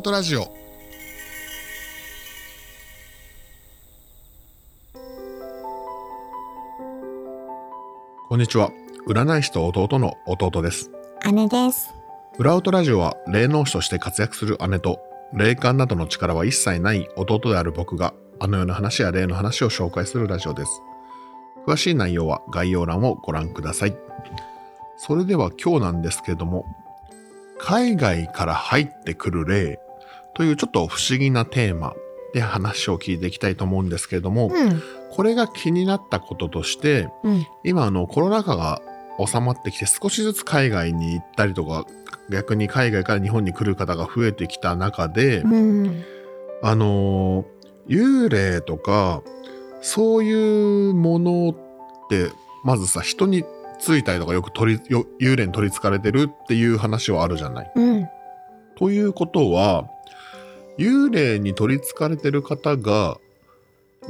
ートラジオ。こんにちは。占い師と弟の弟です。姉です。裏音ラジオは霊能師として活躍する姉と霊感などの力は一切ない弟である僕があの世の話や霊の話を紹介するラジオです。詳しい内容は概要欄をご覧ください。それでは今日なんですけれども海外から入ってくる霊というちょっと不思議なテーマで話を聞いていきたいと思うんですけれども、うん。これが気になったこととしてうん。今あのコロナ禍が収まってきて少しずつ海外に行ったりとか逆に海外から日本に来る方が増えてきた中で、うん。あのー幽霊とかそういうものってまずさ人についたりとかよく取りよ幽霊に取りつかれてるっていう話はあるじゃない。うん。ということは幽霊に取りつかれてる方が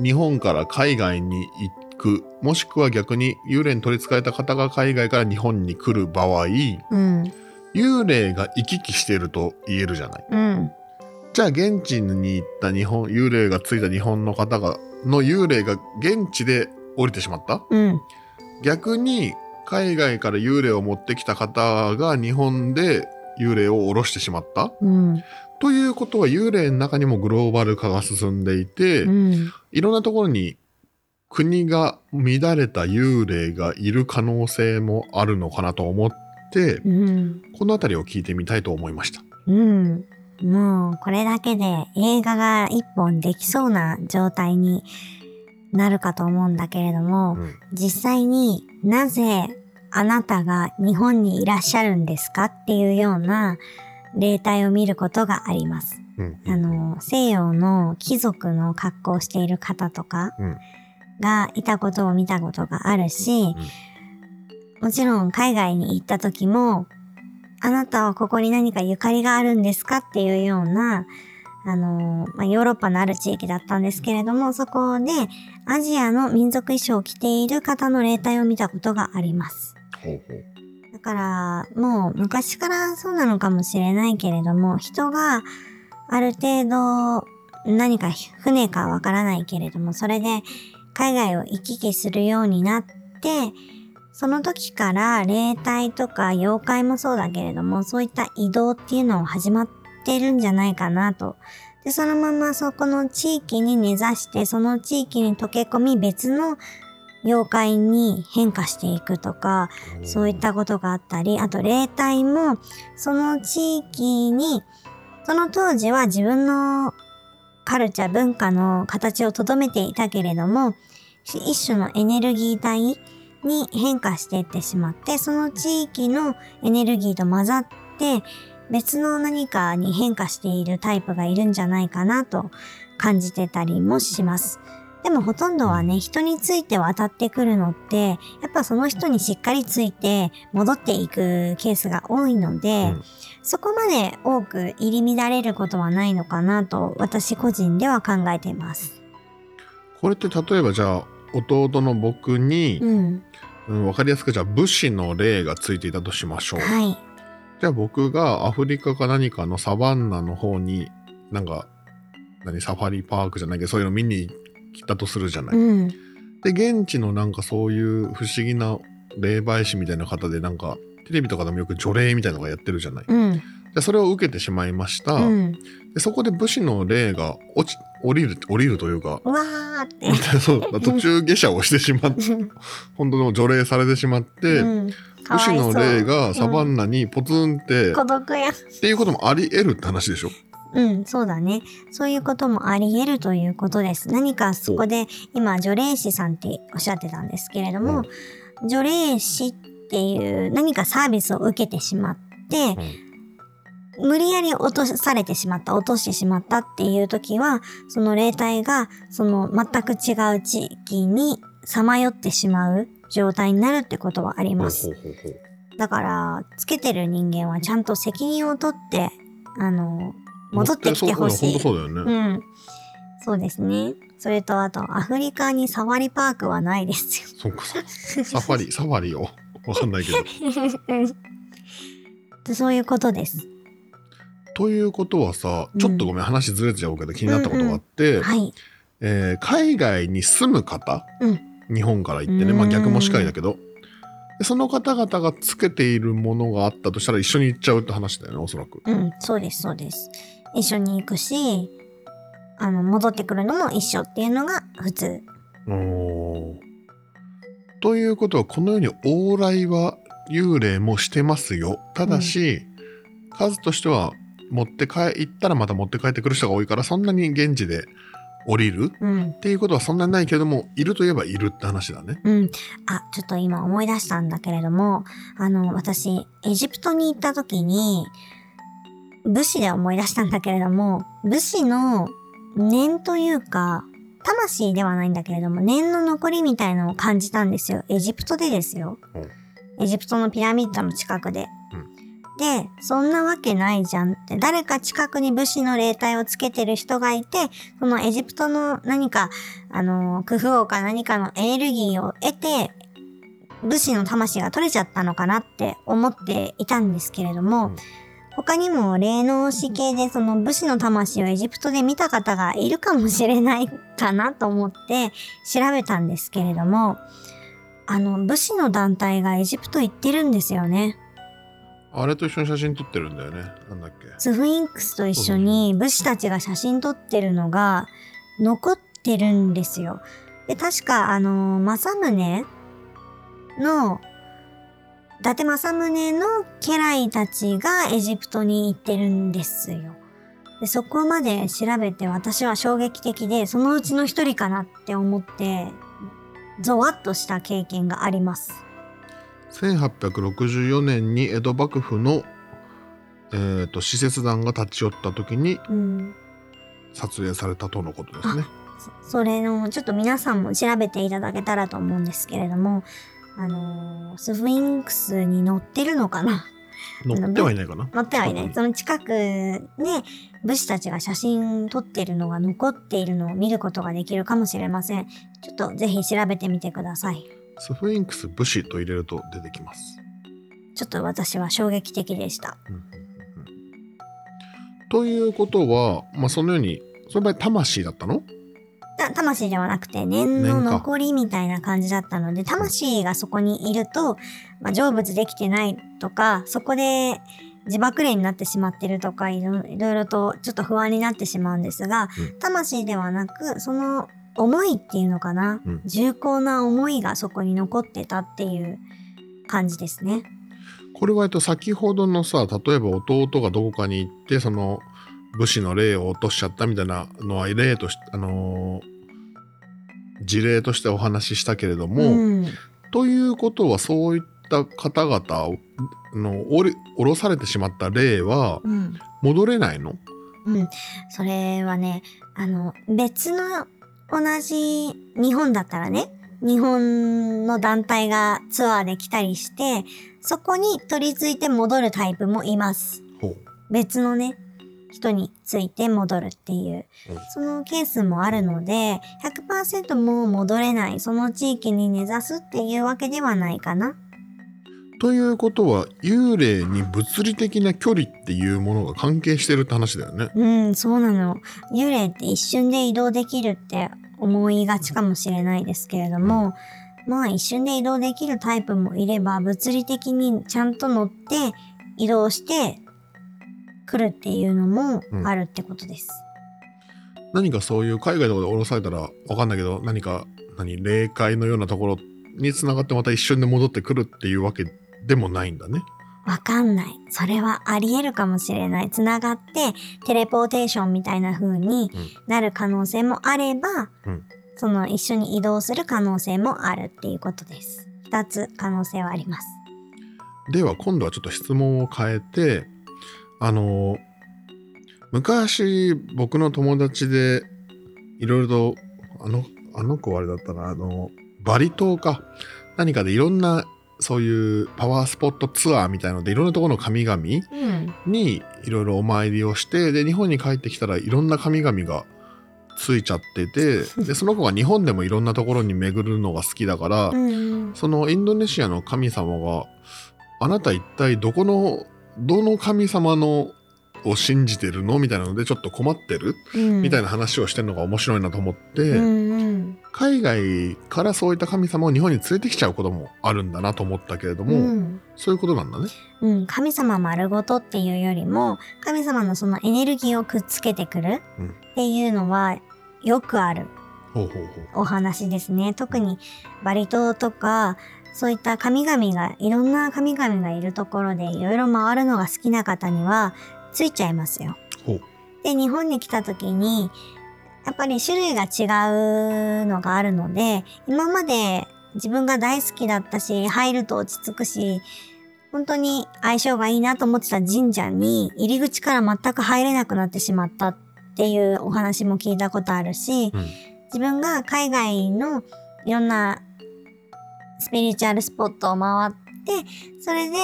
日本から海外に行くもしくは逆に幽霊に取りつかれた方が海外から日本に来る場合うん。幽霊が行き来していると言えるじゃない。うん。じゃあ現地に行った日本幽霊がついた日本の方がの幽霊が現地で降りてしまった？うん。逆に海外から幽霊を持ってきた方が日本で幽霊を下ろしてしまった？うん。ということは幽霊の中にもグローバル化が進んでいて、うん。いろんなところに国が乱れた幽霊がいる可能性もあるのかなと思って、うん。この辺りを聞いてみたいと思いました。うん。もう、これだけで映画が一本できそうな状態になるかと思うんだけれども、うん実際になぜあなたが日本にいらっしゃるんですかっていうような霊体を見ることがあります。うんあの、西洋の貴族の格好をしている方とかうんがいたことを見たことがあるし、もちろん海外に行った時も、あなたはここに何かゆかりがあるんですかっていうような、あの、まあ、ヨーロッパのある地域だったんですけれども、そこでアジアの民族衣装を着ている方の霊体を見たことがあります。ほうほうだから、もう昔からそうなのかもしれないけれども、人がある程度何か船かわからないけれども、それで海外を行き来するようになって、その時から霊体とか妖怪もそうだけれども、そういった移動っていうのを始まってるんじゃないかなと。で、そのままそこの地域に根ざして、その地域に溶け込み別の妖怪に変化していくとか、そういったことがあったり、あと霊体も、その地域に、その当時は自分のカルチャー、文化の形をとどめていたけれども、一種のエネルギー体に変化していってしまって、その地域のエネルギーと混ざって、別の何かに変化しているタイプがいるんじゃないかなと感じてたりもします。でもほとんどはね、人について渡ってくるのって、やっぱその人にしっかりついて戻っていくケースが多いので、うんそこまで多く入り乱れることはないのかなと私個人では考えています。これって例えばじゃあ弟の僕に、うん。うん、分かりやすくじゃあ武士の霊がついていたとしましょう。はい。じゃあ僕がアフリカか何かのサバンナの方になんか何サファリパークじゃないけどそういうの見に来たとするじゃない。うん。で現地のなんかそういう不思議な霊媒師みたいな方でなんかテレビとかでもよく除霊みたいなのがやってるじゃない。うん。でそれを受けてしまいました。うん。でそこで武士の霊が落ち降りる降りるというかうわーって。そう途中下車をしてしまって本当の除霊されてしまって、武士の霊がサバンナにポツンって、孤独や。っていうこともあり得るって話でしょうん、そうだね。そういうこともあり得るということです。何かそこで、今、除霊師さんっておっしゃってたんですけれども、除霊師っていう何かサービスを受けてしまって、無理やり落とされてしまった、落としてしまったっていう時は、その霊体が、その全く違う地域にさまよってしまう状態になるってことはあります。だから、つけてる人間はちゃんと責任を取って、あの、戻ってきてほしい。そうだよね。うん。そうですね。それと、あと、アフリカにサファリパークはないですよ。そうかサファリ、サファリを？わかんないけど。で そういうことです。ということはさちょっとごめん、話ずれちゃうけど気になったことがあって、はい。えー海外に住む方、うん日本から行ってね、まあ、うん逆もしかりだけどでその方々がつけているものがあったとしたら一緒に行っちゃうって話だよねおそらく。うん、そうです、そうです。一緒に行くし、あの、戻ってくるのも一緒っていうのが普通。おーということはこのように往来は幽霊もしてますよただし、数としては持って帰行ったらまた持って帰ってくる人が多いからそんなに現地で降りるうん。っていうことはそんなにないけどもいるといえばいるって話だね。うん。あ、ちょっと今思い出したんだけれども、あの、私、エジプトに行った時に、武士で思い出したんだけれども、武士の念というか、魂ではないんだけれども、念の残りみたいのを感じたんですよ。エジプトでですよ。エジプトのピラミッドの近くで。で、そんなわけないじゃんって、誰か近くに武士の霊体をつけてる人がいて、そのエジプトの何か、あの、クフ王か何かのエネルギーを得て、武士の魂が取れちゃったのかなって思っていたんですけれども、うん他にも霊能師系でその武士の魂をエジプトで見た方がいるかもしれないかなと思って調べたんですけれども、あの、武士の団体がエジプト行ってるんですよね。あれと一緒に写真撮ってるんだよね。なんだっけ。スフィンクスと一緒に武士たちが写真撮ってるのが残ってるんですよ。で、確か、あの、政宗の、伊達政宗の家来たちがエジプトに行ってるんですよ。で、そこまで調べて私は衝撃的で、そのうちの一人かなって思って、ゾワッとした経験があります。1864年に江戸幕府の、えー、と使節団が立ち寄った時にうん。撮影されたとのことですね。そそれの、ちょっと皆さんも調べていただけたらと思うんですけれども、あのースフィンクスに乗ってるのかな？乗ってはいないかな？乗ってはいない。その近くで武士たちが写真撮ってるのが残っているのを見ることができるかもしれません。ちょっとぜひ調べてみてください。スフィンクス武士と入れると出てきます。ちょっと私は衝撃的でした。うんうんうんうんということは、まあ、そのようにその場合魂だったの？た魂ではなくて念の残りみたいな感じだったので魂がそこにいると、まあ、成仏できてないとかそこで自爆霊になってしまってるとかいろいろいろとちょっと不安になってしまうんですが、うん。魂ではなくその思いっていうのかな、うん。重厚な思いがそこに残ってたっていう感じですね。これはえっと先ほどのさ例えば弟がどこかに行ってその武士の霊を落としちゃったみたいなのは例としてあのー事例としてお話ししたけれども、うん。ということはそういった方々をの降ろされてしまった霊はうん。戻れないの？うん、それはね、あの、別の同じ日本だったらね、日本の団体がツアーで来たりして、そこに取り付いて戻るタイプもいます。別のね、人について戻るっていううん、そのケースもあるので、100%もう戻れない、その地域に根ざすっていうわけではないかな。ということは幽霊に物理的な距離っていうものが関係してるって話だよね。うん、そうなの。幽霊って一瞬で移動できるって思いがちかもしれないですけれども、まあ一瞬で移動できるタイプもいれば、物理的にちゃんと乗って移動して来るっていうのもあるってことです。何かそういう海外とかで降ろされたらわかんないけど何か何霊界のようなところにつながってまた一瞬で戻ってくるっていうわけでもないんだね。わかんない。それはあり得るかもしれない。つながってテレポーテーションみたいな風になる可能性もあれば、うんその一緒に移動する可能性もあるっていうことです。二つ可能性はあります。では今度はちょっと質問を変えてあの昔僕の友達でいろいろとあのあの子はあれだったなあのバリ島か何かでいろんなそういうパワースポットツアーみたいのでいろんなところの神々うん。にいろいろお参りをしてで日本に帰ってきたらいろんな神々がついちゃってて でその子が日本でもいろんなところに巡るのが好きだから、うん。そのインドネシアの神様があなた一体どこのどの神様のを信じてるの？みたいなのでちょっと困ってる、うん、みたいな話をしてるのが面白いなと思って、うんうん海外からそういった神様を日本に連れてきちゃうこともあるんだなと思ったけれども、うん。そういうことなんだね。うん、神様丸ごとっていうよりも神様のそのエネルギーをくっつけてくるうん。っていうのはよくあるほうほうほう。お話ですね。特にバリ島とかそういった神々がいろんな神々がいるところでいろいろ回るのが好きな方にはついちゃいますよ。で日本に来た時にやっぱり種類が違うのがあるので今まで自分が大好きだったし入ると落ち着くし本当に相性がいいなと思ってた神社に入り口から全く入れなくなってしまったっていうお話も聞いたことあるし、うん自分が海外のいろんなスピリチュアルスポットを回ってそれで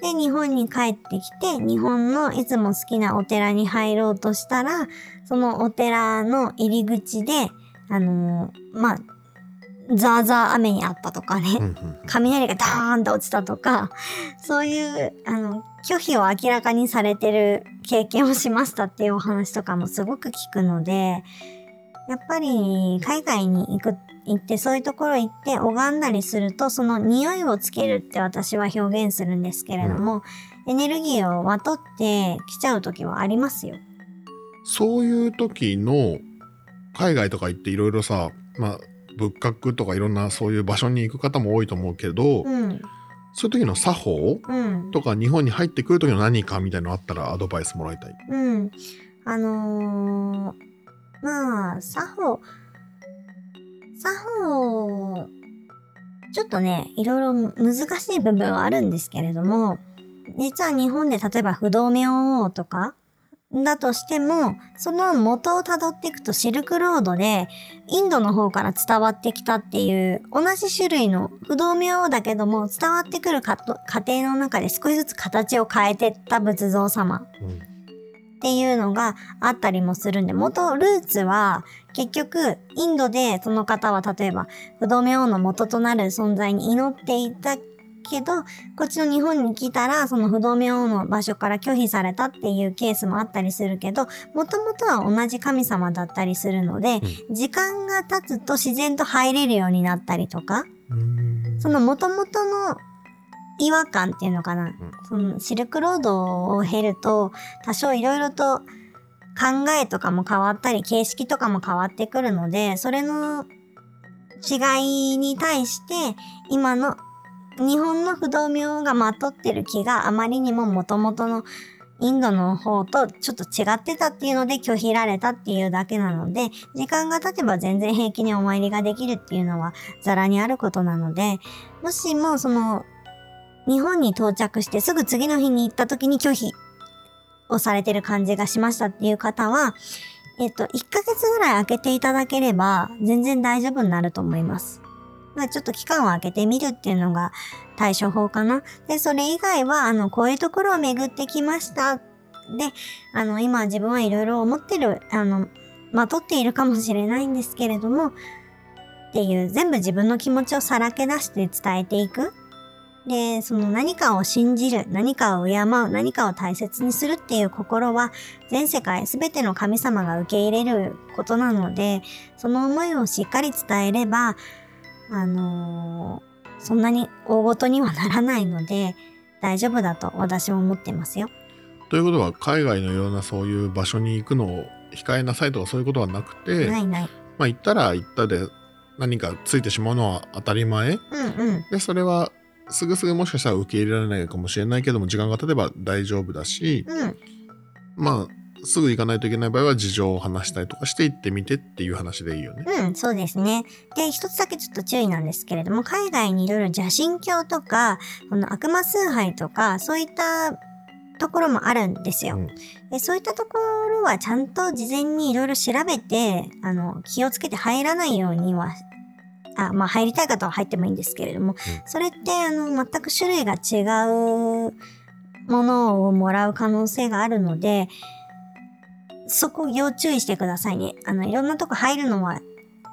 で日本に帰ってきて日本のいつも好きなお寺に入ろうとしたらそのお寺の入り口であのーまあザーザー雨にあったとかね、うんうん。雷がダーンと落ちたとか、そういう、あの、拒否を明らかにされてる経験をしましたっていうお話とかもすごく聞くので、やっぱり海外に行く、行ってそういうところ行って拝んだりすると、その匂いをつけるって私は表現するんですけれども、エネルギーをまとってきちゃう時はありますよ。そういう時の海外とか行っていろいろさ、まあ、仏閣とかいろんなそういう場所に行く方も多いと思うけど、うん、そういう時の作法うん。とか日本に入ってくる時の何かみたいなのあったらアドバイスもらいたい。うん。あのーまあ、作法、作法、ちょっとね、いろいろ難しい部分はあるんですけれども、実は日本で例えば不動明王とか、だとしても、その元をたどっていくとシルクロードで、インドの方から伝わってきたっていう、同じ種類の不動明王だけども、伝わってくる過程の中で少しずつ形を変えてった仏像様。っていうのがあったりもするんで、元ルーツは結局インドでその方は例えば不動明王の元となる存在に祈っていたけど、こっちの日本に来たらその不動明王の場所から拒否されたっていうケースもあったりするけど、もともとは同じ神様だったりするので、時間が経つと自然と入れるようになったりとか、その元々の違和感っていうのかな、そのシルクロードを経ると多少いろいろと考えとかも変わったり形式とかも変わってくるのでそれの違いに対して今の日本の不動明がまとってる気があまりにも元々のインドの方とちょっと違ってたっていうので拒否られたっていうだけなので時間が経てば全然平気にお参りができるっていうのはザラにあることなのでもしもその日本に到着してすぐ次の日に行った時に拒否をされてる感じがしましたっていう方は、えっと、1ヶ月ぐらい空けていただければ全然大丈夫になると思います。まあちょっと期間を空けてみるっていうのが対処法かな。で、それ以外は、あの、こういうところを巡ってきました。で、あの、今自分はいろいろ思ってる、あの、まとっているかもしれないんですけれども、っていう全部自分の気持ちをさらけ出して伝えていく。で、その何かを信じる、何かを敬う、何かを大切にするっていう心は全世界全ての神様が受け入れることなので、その思いをしっかり伝えれば、あのーそんなに大ごとにはならないので大丈夫だと私は思ってますよ。ということは海外のようなそういう場所に行くのを控えなさいとかそういうことはなくて、ないない。まあ行ったら行ったで何かついてしまうのは当たり前うんうん。でそれはすぐすぐもしかしたら受け入れられないかもしれないけども時間が経てば大丈夫だしうん。まあすぐ行かないといけない場合は事情を話したりとかして行ってみてっていう話でいいよね。うん、そうですね。で、一つだけちょっと注意なんですけれども、海外にいろいろ邪神教とか、この悪魔崇拝とか、そういったところもあるんですよ。うんでそういったところはちゃんと事前にいろいろ調べて、あの、気をつけて入らないようには、あまあ入りたい方は入ってもいいんですけれども、それってあの、全く種類が違うものをもらう可能性があるので、そこ要注意してくださいね。あの、いろんなとこ入るのは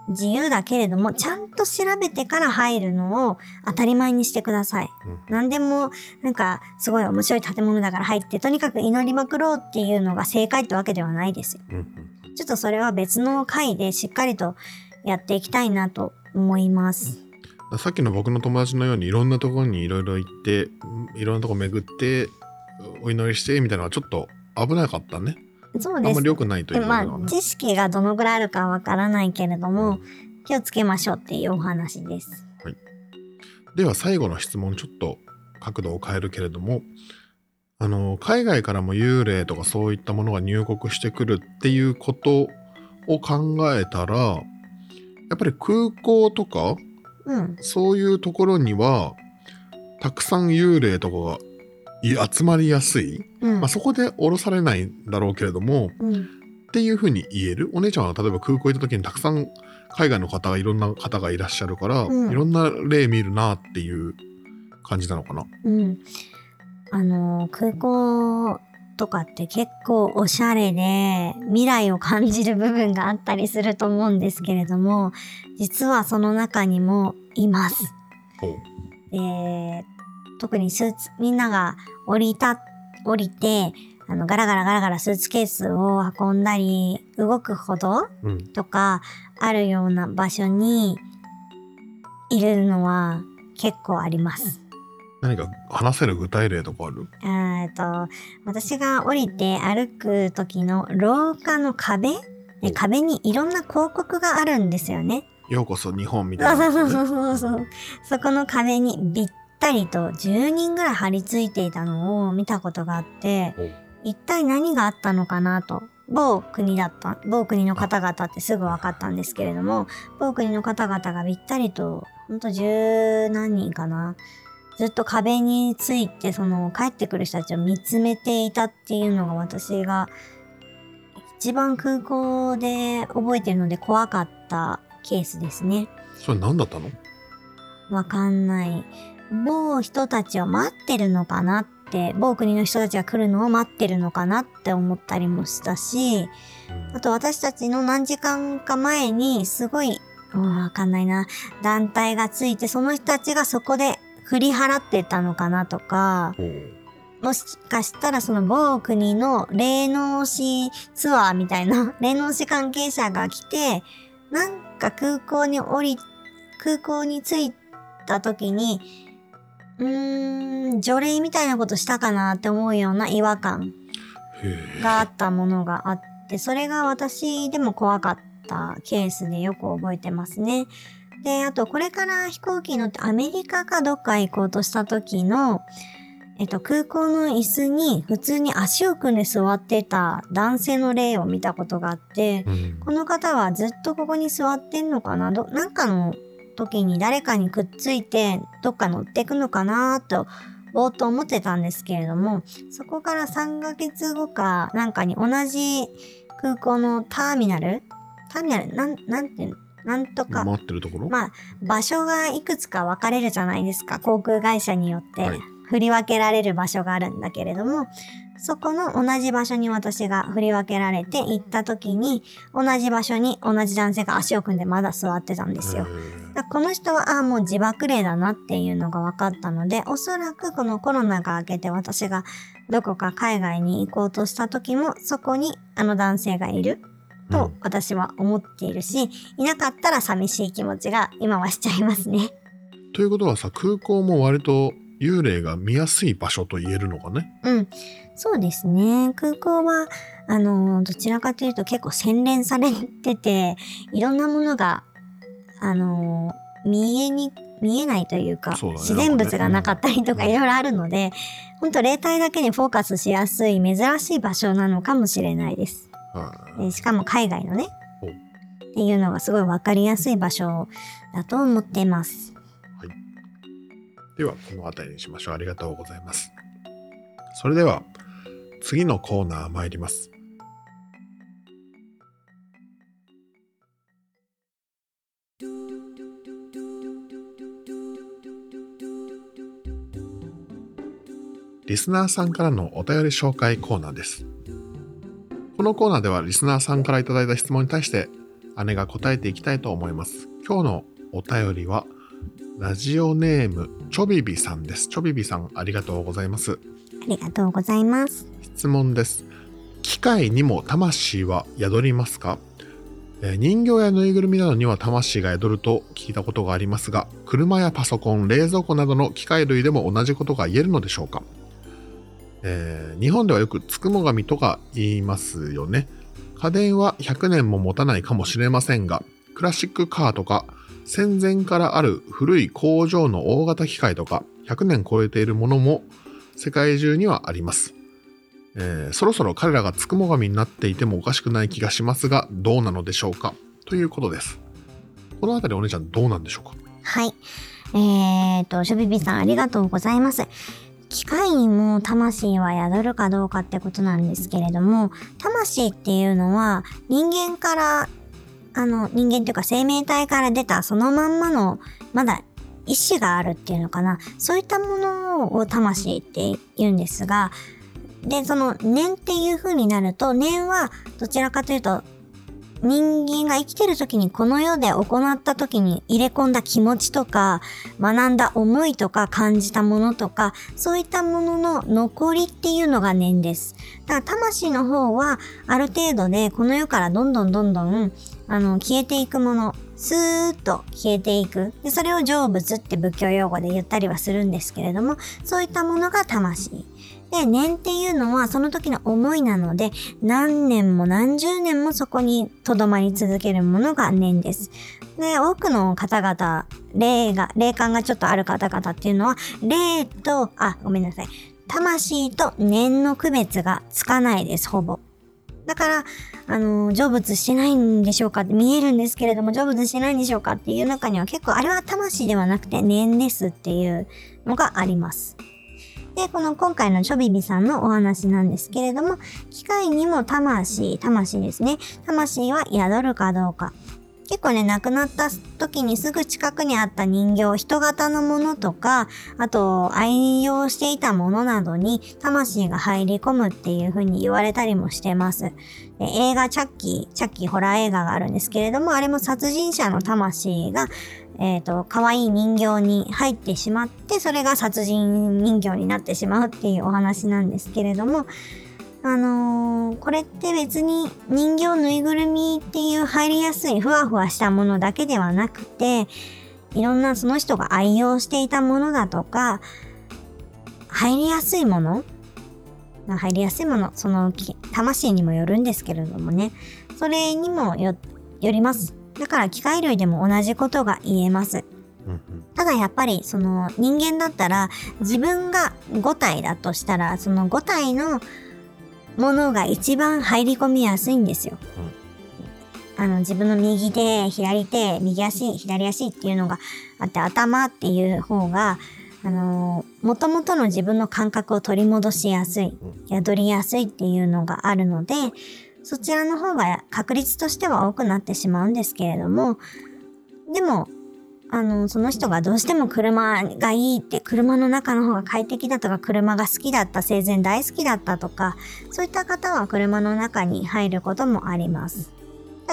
自由だけれども、ちゃんと調べてから入るのを当たり前にしてください。うん何でも、なんか、すごい面白い建物だから入って、とにかく祈りまくろうっていうのが正解ってわけではないですよ。うんうんちょっとそれは別の回でしっかりとやっていきたいなと思います。さっきの僕の友達のようにいろんなところにいろいろ行ってうんいろんなとこ巡ってお祈りしてみたいなのはちょっと危なかったねそうですあんまり。良くないといでまあ、うのはね知識がどのぐらいあるかわからないけれども、気をつけましょうっていうお話です。では最後の質問ちょっと角度を変えるけれどもあの海外からも幽霊とかそういったものが入国してくるっていうことを考えたらやっぱり空港とかうん。そういうところにはたくさん幽霊とかがい集まりやすい、うん。まあ、そこで降ろされないんだろうけれどもうん。っていうふうに言えるお姉ちゃんは例えば空港行った時にたくさん海外の方がいろんな方がいらっしゃるから、うんいろんな例見るなっていう感じなのかな。うん。あの、空港とかって結構おしゃれで未来を感じる部分があったりすると思うんですけれども、実はその中にもいます。で、特にスーツ、みんなが降りた、降りて、あの、ガラガラガラガラスーツケースを運んだり、動くほどうん、とかあるような場所にいるのは結構あります。何か話せる具体例とかある？えっと、私が降りて歩く時の廊下の壁？で壁にいろんな広告があるんですよね。ようこそ日本みたそいうなね、そうそうそうそう。そこの壁にびったりと10人ぐらい張り付いていたのを見たことがあって一体何があったのかなと。某国だった、某国の方々ってすぐ分かったんですけれども、某国の方々がびったりと、ほんと十何人かな。ずっと壁について、その帰ってくる人たちを見つめていたっていうのが私が一番空港で覚えてるので怖かったケースですね。それ何だったの？わかんない。某人たちを待ってるのかなって、某国の人たちが来るのを待ってるのかなって思ったりもしたし、あと私たちの何時間か前にすごい、うんわかんないな、団体がついて、その人たちがそこで振り払ってたのかなとか、もしかしたらその某国の霊能師ツアーみたいな、霊能師関係者が来て、なんか空港に降り、空港に着いた時に、うーん、除霊みたいなことしたかなって思うような違和感があったものがあって、それが私でも怖かったケースでよく覚えてますね。で、あとこれから飛行機に乗ってアメリカかどっか行こうとした時の、えっと、空港の椅子に普通に足を組んで座ってた男性の例を見たことがあって、うん。この方はずっとここに座ってんのかな？ど、なんかの時に誰かにくっついてどっか乗ってくのかなと、ぼーっと思ってたんですけれども、そこから3ヶ月後かなんかに同じ空港のターミナル？ターミナル？なん、なんていうの？なんとか、待ってるところ、まあ、場所がいくつか分かれるじゃないですか。航空会社によってはい振り分けられる場所があるんだけれども、そこの同じ場所に私が振り分けられて行った時に、同じ場所に同じ男性が足を組んでまだ座ってたんですよ。だこの人は、ああ、もう自爆霊だなっていうのが分かったので、おそらくこのコロナが明けて私がどこか海外に行こうとした時も、そこにあの男性がいると私は思っているし、いなかったら寂しい気持ちが今はしちゃいますね。ということはさ空港も割と幽霊が見やすい場所と言えるのかね？うん。そうですね。空港は、あの、どちらかというと結構洗練されてて、いろんなものが、あの、見えに、見えないというか、ね自然物がなかったりとかうんいろいろあるので、本当霊体だけにフォーカスしやすい珍しい場所なのかもしれないです。しかも海外のね、っていうのがすごいわかりやすい場所だと思っています。ではこの辺りにしましょう。ありがとうございます。それでは次のコーナー参ります。リスナーさんからのお便り紹介コーナーですこのコーナーではリスナーさんからいただいた質問に対して姉が答えていきたいと思います。今日のお便りは、ラジオネーム、ちょびびさんです。ちょびびさん、ありがとうございます。ありがとうございます。質問です。機械にも魂は宿りますか？えー人形やぬいぐるみなどには魂が宿ると聞いたことがありますが、車やパソコン、冷蔵庫などの機械類でも同じことが言えるのでしょうか、えー日本ではよくつくも神とか言いますよね。家電は100年も持たないかもしれませんが、クラシックカーとか戦前からある古い工場の大型機械とか100年超えているものも世界中にはあります。えーそろそろ彼らがつくも神になっていてもおかしくない気がしますが、どうなのでしょうか？ということです。このあたりお姉ちゃんどうなんでしょうか？はい。えーと、シュビビさんありがとうございます。機械にも魂は宿るかどうかってことなんですけれども、魂っていうのは人間から、あの、人間というか生命体から出たそのまんまの、まだ意志があるっていうのかな。そういったものを魂って言うんですが、で、その念っていう風になると、念はどちらかというと、人間が生きてる時にこの世で行った時に入れ込んだ気持ちとか学んだ思いとか感じたものとかそういったものの残りっていうのが念です。だから魂の方はある程度でこの世からどんどんどんどんあの消えていくものスーッと消えていくでそれを成仏って仏教用語で言ったりはするんですけれどもそういったものが魂。で、念っていうのはその時の思いなので、何年も何十年もそこに留まり続けるものが念です。で、多くの方々、霊が、霊感がちょっとある方々っていうのは、霊と、あ、ごめんなさい。魂と念の区別がつかないです、ほぼ。だから、あの、成仏してないんでしょうかって見えるんですけれども、成仏してないんでしょうかっていう中には結構、あれは魂ではなくて念ですっていうのがあります。で、この今回のチョビビさんのお話なんですけれども、機械にも魂、魂ですね。魂は宿るかどうか。結構ね、亡くなった時にすぐ近くにあった人形、人型のものとか、あと愛用していたものなどに魂が入り込むっていう風に言われたりもしてます。映画チャッキー、チャッキーホラー映画があるんですけれども、あれも殺人者の魂がえっ、と、可愛い人形に入ってしまって、それが殺人人形になってしまうっていうお話なんですけれども、あのーこれって別に人形ぬいぐるみっていう入りやすいふわふわしたものだけではなくて、いろんなその人が愛用していたものだとか、入りやすいものまあ入りやすいもの、そのき魂にもよるんですけれどもね、それにもよよります。だから機械類でも同じことが言えます。ただやっぱりその人間だったら自分が5体だとしたらその5体のものが一番入り込みやすいんですよ。あの自分の右手、左手、右足、左足っていうのがあって頭っていう方があの元々の自分の感覚を取り戻しやすい、宿りやすいっていうのがあるので、そちらの方が確率としては多くなってしまうんですけれども、でも、あの、その人がどうしても車がいいって、車の中の方が快適だとか、車が好きだった、生前大好きだったとか、そういった方は車の中に入ることもあります。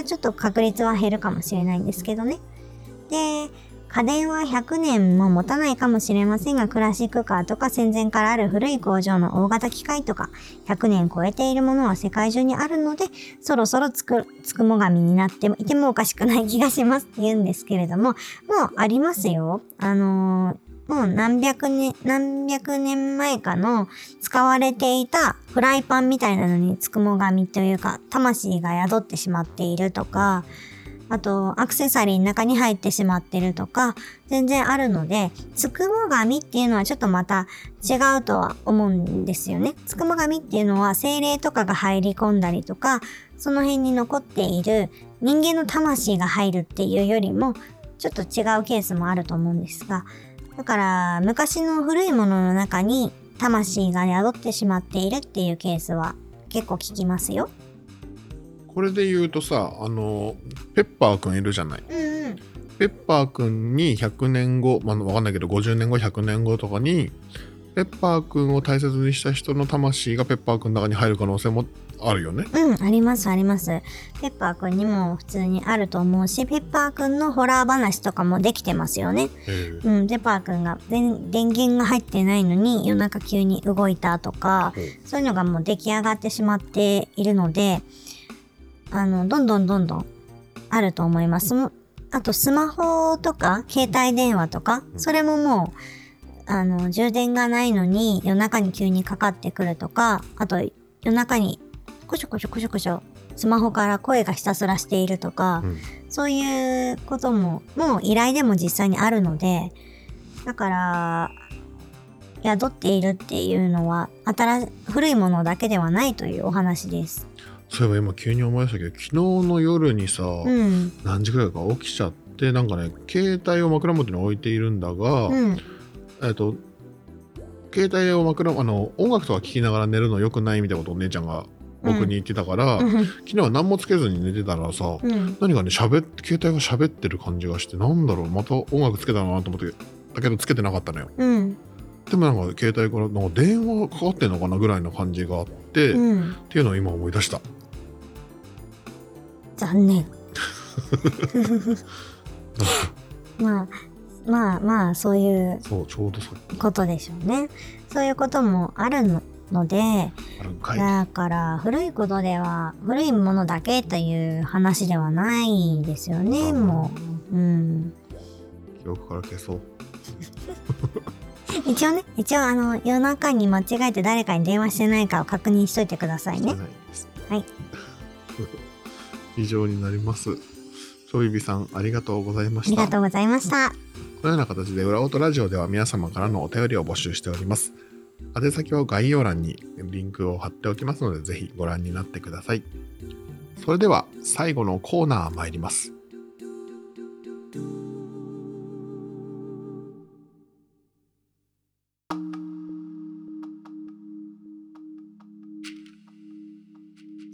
ちょっと確率は減るかもしれないんですけどね。で、家電は100年も持たないかもしれませんが、クラシックカーとか戦前からある古い工場の大型機械とか、100年超えているものは世界中にあるので、そろそろつく、つくも神になってもいてもおかしくない気がしますって言うんですけれども、もうありますよ。あのーもう何百年、何百年前かの使われていたフライパンみたいなのにつくも神というか、魂が宿ってしまっているとか、あと、アクセサリーの中に入ってしまってるとか、全然あるので、つくも神っていうのはちょっとまた違うとは思うんですよね。つくも神っていうのは精霊とかが入り込んだりとか、その辺に残っている人間の魂が入るっていうよりも、ちょっと違うケースもあると思うんですが、だから、昔の古いものの中に魂が宿ってしまっているっていうケースは結構聞きますよ。これで言うとさ、あの、ペッパーくんいるじゃない。うんうん。ペッパーくんに100年後、まあ、わかんないけど、50年後、100年後とかに、ペッパーくんを大切にした人の魂がペッパーくんの中に入る可能性もあるよね。うん、ありますあります。ペッパーくんにも普通にあると思うし、ペッパーくんのホラー話とかもできてますよね。ええうん、ペッパーくんが電電源が入ってないのに夜中急に動いたとか、そういうのがもう出来上がってしまっているので、あの、どんどんどんどんあると思います。もあとスマホとか携帯電話とか、それももう、あの、充電がないのに夜中に急にかかってくるとか、あと夜中にコショコショコショコショスマホから声がひたすらしているとか、うんそういうことも、もう依頼でも実際にあるので、だから、宿っているっていうのは、新し古いものだけではないというお話です。そういえば今急に思い出したけど昨日の夜にさ、うん。何時ぐらいか起きちゃってなんかね携帯を枕元に置いているんだが、うん。えっと携帯を枕あの音楽とか聴きながら寝るの良くないみたいなことをお姉ちゃんが僕に言ってたから、うん。昨日は何もつけずに寝てたらさ、うん。何かね携帯が喋ってる感じがしてなんだろうまた音楽つけたなと思ってだけどつけてなかったのようん。でもなんか携帯からなんか電話かかってんのかなぐらいの感じがあって、っうん。ていうのを今思い出した。残念。まあ、まあまあ、そういうそうちょうどさっきことでしょうね。そういうこともあるのので、だから古いことでは古いものだけという話ではないですよねもう、うん、記憶から消そう 一応ね一応あの夜中に間違えて誰かに電話してないかを確認しといてくださいねはい 以上になりますちょびびさんありがとうございまありしたがとうございましたこのような形で裏音ラジオでは皆様からのお便りを募集しております。宛先は概要欄にリンクを貼っておきますので、ぜひご覧になってください。それでは最後のコーナー参ります。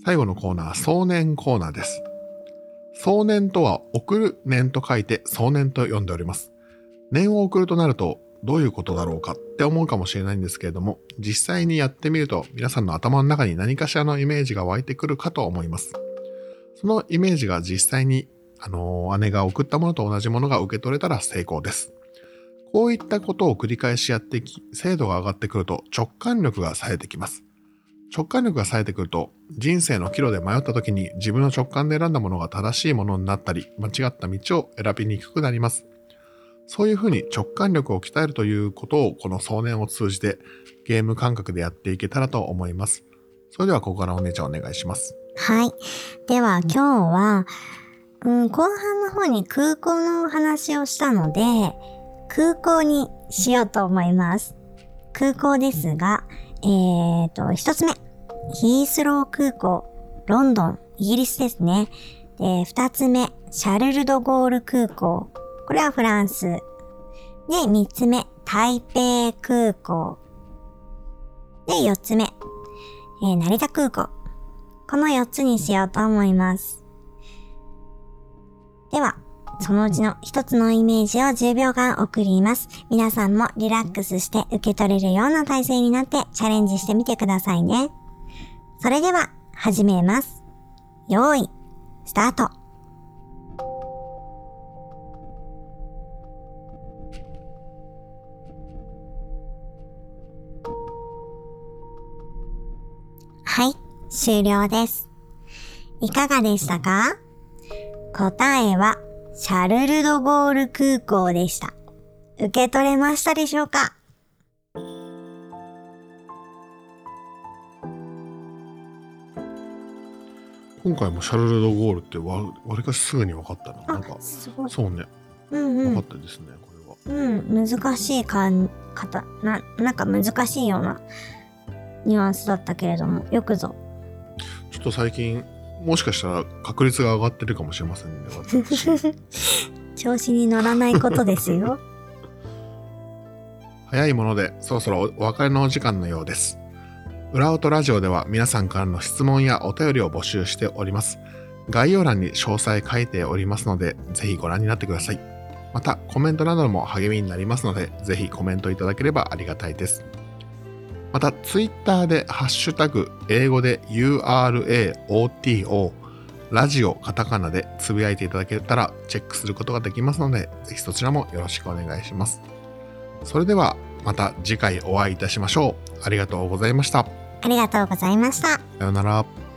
最後のコーナー、送年コーナーです。送年とは送る年と書いて送年と呼んでおります。年を送るとなるとどういうことだろうかって思うかもしれないんですけれども、実際にやってみると皆さんの頭の中に何かしらのイメージが湧いてくるかと思います。そのイメージが実際に、あの姉が送ったものと同じものが受け取れたら成功です。こういったことを繰り返しやっていき、精度が上がってくると直感力が冴えてきます。直感力が冴えてくると、人生の岐路で迷った時に自分の直感で選んだものが正しいものになったり、間違った道を選びにくくなります。そういうふうに直感力を鍛えるということをこの送年を通じてゲーム感覚でやっていけたらと思います。それではここからお姉ちゃんお願いします。はいでは今日は、うん、後半の方に空港のお話をしたので空港にしようと思います空港ですがえーと一つ目。ヒースロー空港。ロンドン。イギリスですね。で二つ目。シャルル・ド・ゴール空港。これはフランス。で三つ目。台北空港。で四つ目、えー成田空港。この4つにしようと思います。では、そのうちの1つのイメージを10秒間送ります。皆さんもリラックスして受け取れるような体勢になってチャレンジしてみてくださいね。それでは、始めます。用意、スタート。はい、終了です。いかがでしたか？答えは、シャルル・ド・ゴール空港でした。受け取れましたでしょうか？今回もシャルル・ド・ゴールってわわりかしすぐに分かったな。なんか。そうね、うんうん分か。ったですね、これは。うん、難しいかん、かた、な、なんか難しいようなニュアンスだったけれども、よくぞ。ちょっと最近、もしかしたら確率が上がってるかもしれませんね、私調子に乗らないことですよ。早いものでそろそろお別れのお時間のようです。裏音ラジオでは皆さんからの質問やお便りを募集しております。概要欄に詳細書いておりますので、ぜひご覧になってください。また、コメントなども励みになりますので、ぜひコメントいただければありがたいです。また、ツイッターでハッシュタグ、英語で URAOTO、ラジオカタカナでつぶやいていただけたらチェックすることができますので、ぜひそちらもよろしくお願いします。それでは、また次回お会いいたしましょう。ありがとうございました。ありがとうございました。さようなら。